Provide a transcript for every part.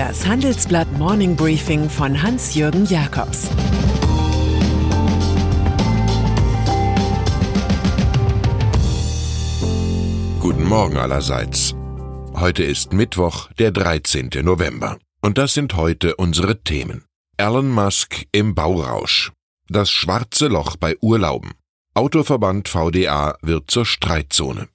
Das Handelsblatt Morning Briefing von Hans-Jürgen Jakobs Guten Morgen allerseits. Heute ist Mittwoch, der 13. November. Und das sind heute unsere Themen. Elon Musk im Baurausch. Das schwarze Loch bei Urlauben. Autoverband VDA wird zur Streitzone.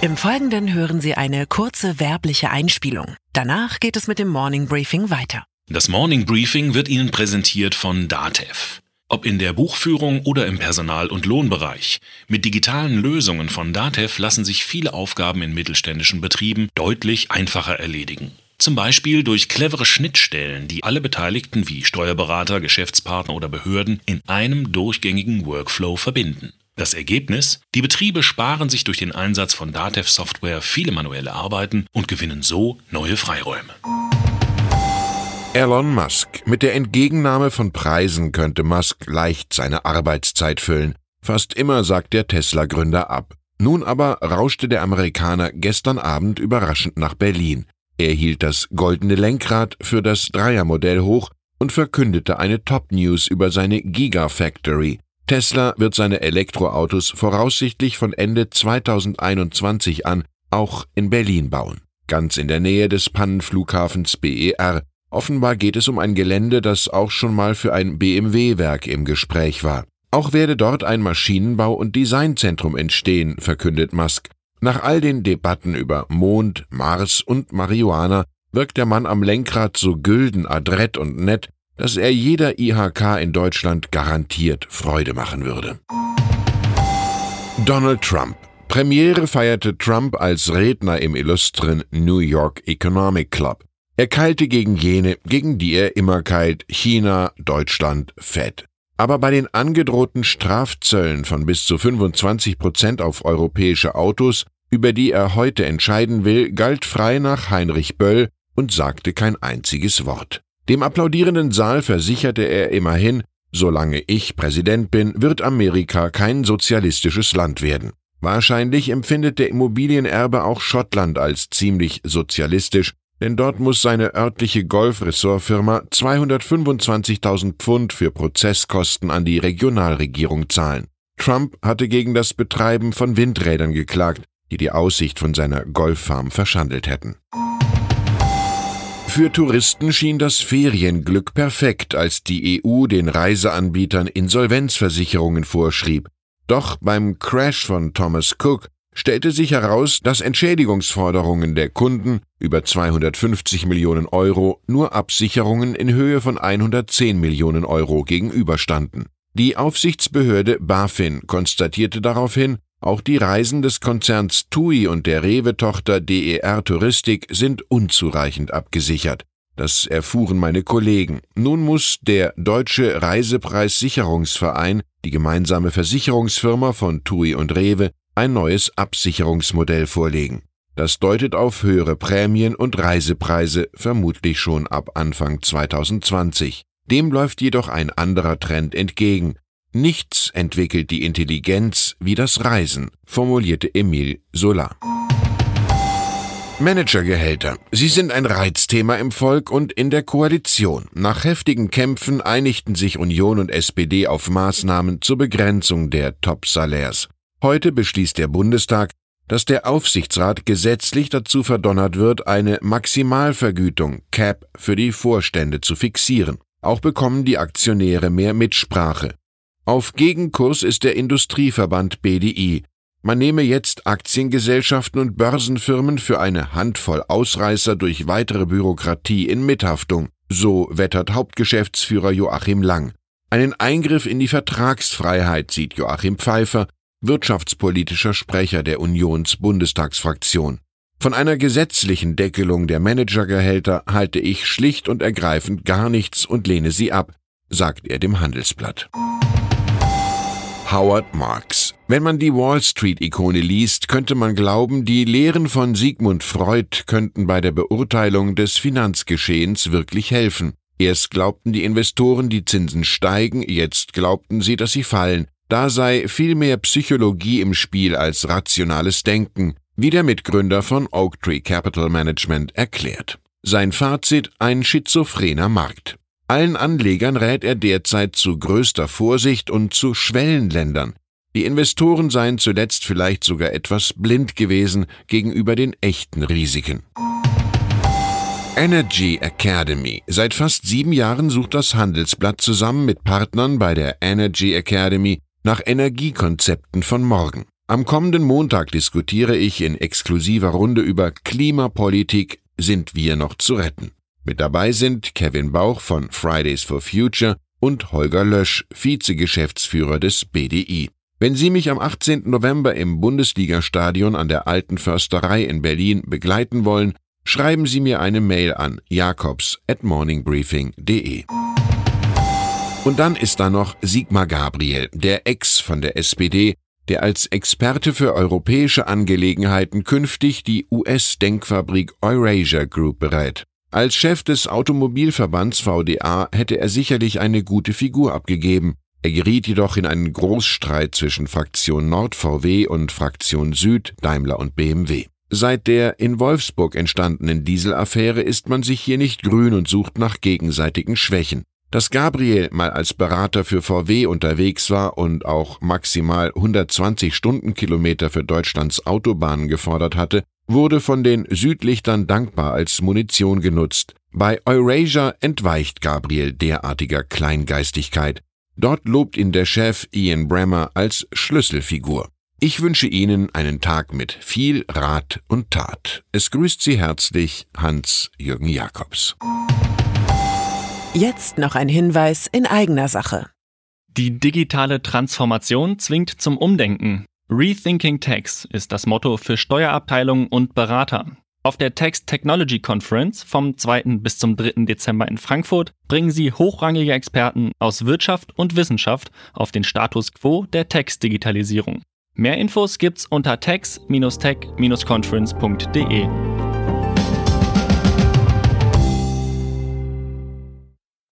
Im Folgenden hören Sie eine kurze werbliche Einspielung. Danach geht es mit dem Morning Briefing weiter. Das Morning Briefing wird Ihnen präsentiert von Datev. Ob in der Buchführung oder im Personal- und Lohnbereich. Mit digitalen Lösungen von Datev lassen sich viele Aufgaben in mittelständischen Betrieben deutlich einfacher erledigen. Zum Beispiel durch clevere Schnittstellen, die alle Beteiligten wie Steuerberater, Geschäftspartner oder Behörden in einem durchgängigen Workflow verbinden. Das Ergebnis? Die Betriebe sparen sich durch den Einsatz von Datev-Software viele manuelle Arbeiten und gewinnen so neue Freiräume. Elon Musk. Mit der Entgegennahme von Preisen könnte Musk leicht seine Arbeitszeit füllen. Fast immer sagt der Tesla-Gründer ab. Nun aber rauschte der Amerikaner gestern Abend überraschend nach Berlin. Er hielt das goldene Lenkrad für das Dreiermodell hoch und verkündete eine Top-News über seine Gigafactory. Tesla wird seine Elektroautos voraussichtlich von Ende 2021 an auch in Berlin bauen, ganz in der Nähe des Pannenflughafens BER. Offenbar geht es um ein Gelände, das auch schon mal für ein BMW-Werk im Gespräch war. Auch werde dort ein Maschinenbau- und Designzentrum entstehen, verkündet Musk. Nach all den Debatten über Mond, Mars und Marihuana wirkt der Mann am Lenkrad so gülden, adrett und nett, dass er jeder IHK in Deutschland garantiert Freude machen würde. Donald Trump. Premiere feierte Trump als Redner im illustren New York Economic Club. Er keilte gegen jene, gegen die er immer keilt, China, Deutschland, Fed. Aber bei den angedrohten Strafzöllen von bis zu 25 Prozent auf europäische Autos über die er heute entscheiden will, galt frei nach Heinrich Böll und sagte kein einziges Wort. Dem applaudierenden Saal versicherte er immerhin, solange ich Präsident bin, wird Amerika kein sozialistisches Land werden. Wahrscheinlich empfindet der Immobilienerbe auch Schottland als ziemlich sozialistisch, denn dort muss seine örtliche Golfressortfirma 225.000 Pfund für Prozesskosten an die Regionalregierung zahlen. Trump hatte gegen das Betreiben von Windrädern geklagt, die die Aussicht von seiner Golffarm verschandelt hätten. Für Touristen schien das Ferienglück perfekt, als die EU den Reiseanbietern Insolvenzversicherungen vorschrieb. Doch beim Crash von Thomas Cook stellte sich heraus, dass Entschädigungsforderungen der Kunden über 250 Millionen Euro nur Absicherungen in Höhe von 110 Millionen Euro gegenüberstanden. Die Aufsichtsbehörde BaFin konstatierte daraufhin, auch die Reisen des Konzerns TUI und der Rewe-Tochter DER Touristik sind unzureichend abgesichert. Das erfuhren meine Kollegen. Nun muss der Deutsche Reisepreissicherungsverein, die gemeinsame Versicherungsfirma von TUI und Rewe, ein neues Absicherungsmodell vorlegen. Das deutet auf höhere Prämien und Reisepreise vermutlich schon ab Anfang 2020. Dem läuft jedoch ein anderer Trend entgegen. Nichts entwickelt die Intelligenz wie das Reisen, formulierte Emile Sola. Managergehälter. Sie sind ein Reizthema im Volk und in der Koalition. Nach heftigen Kämpfen einigten sich Union und SPD auf Maßnahmen zur Begrenzung der Top-Salärs. Heute beschließt der Bundestag, dass der Aufsichtsrat gesetzlich dazu verdonnert wird, eine Maximalvergütung CAP für die Vorstände zu fixieren. Auch bekommen die Aktionäre mehr Mitsprache. Auf Gegenkurs ist der Industrieverband BDI. Man nehme jetzt Aktiengesellschaften und Börsenfirmen für eine Handvoll Ausreißer durch weitere Bürokratie in Mithaftung, so wettert Hauptgeschäftsführer Joachim Lang. Einen Eingriff in die Vertragsfreiheit sieht Joachim Pfeiffer, wirtschaftspolitischer Sprecher der Unions-Bundestagsfraktion. Von einer gesetzlichen Deckelung der Managergehälter halte ich schlicht und ergreifend gar nichts und lehne sie ab, sagt er dem Handelsblatt. Howard Marks. Wenn man die Wall Street-Ikone liest, könnte man glauben, die Lehren von Sigmund Freud könnten bei der Beurteilung des Finanzgeschehens wirklich helfen. Erst glaubten die Investoren, die Zinsen steigen, jetzt glaubten sie, dass sie fallen. Da sei viel mehr Psychologie im Spiel als rationales Denken, wie der Mitgründer von Oaktree Capital Management erklärt. Sein Fazit ein schizophrener Markt. Allen Anlegern rät er derzeit zu größter Vorsicht und zu Schwellenländern. Die Investoren seien zuletzt vielleicht sogar etwas blind gewesen gegenüber den echten Risiken. Energy Academy. Seit fast sieben Jahren sucht das Handelsblatt zusammen mit Partnern bei der Energy Academy nach Energiekonzepten von morgen. Am kommenden Montag diskutiere ich in exklusiver Runde über Klimapolitik, sind wir noch zu retten. Mit dabei sind Kevin Bauch von Fridays for Future und Holger Lösch, Vizegeschäftsführer des BDI. Wenn Sie mich am 18. November im Bundesligastadion an der Alten Försterei in Berlin begleiten wollen, schreiben Sie mir eine Mail an jakobs at morningbriefing.de. Und dann ist da noch Sigmar Gabriel, der Ex von der SPD, der als Experte für europäische Angelegenheiten künftig die US-Denkfabrik Eurasia Group berät. Als Chef des Automobilverbands VDA hätte er sicherlich eine gute Figur abgegeben. Er geriet jedoch in einen Großstreit zwischen Fraktion Nord VW und Fraktion Süd Daimler und BMW. Seit der in Wolfsburg entstandenen Dieselaffäre ist man sich hier nicht grün und sucht nach gegenseitigen Schwächen. Dass Gabriel mal als Berater für VW unterwegs war und auch maximal 120 Stundenkilometer für Deutschlands Autobahnen gefordert hatte, wurde von den Südlichtern dankbar als Munition genutzt. Bei Eurasia entweicht Gabriel derartiger Kleingeistigkeit. Dort lobt ihn der Chef Ian Bremmer als Schlüsselfigur. Ich wünsche Ihnen einen Tag mit viel Rat und Tat. Es grüßt Sie herzlich Hans-Jürgen Jakobs. Jetzt noch ein Hinweis in eigener Sache. Die digitale Transformation zwingt zum Umdenken. Rethinking Tax ist das Motto für Steuerabteilungen und Berater. Auf der Tax Technology Conference vom 2. bis zum 3. Dezember in Frankfurt bringen sie hochrangige Experten aus Wirtschaft und Wissenschaft auf den Status quo der Tax-Digitalisierung. Mehr Infos gibt's unter tax-tech-conference.de.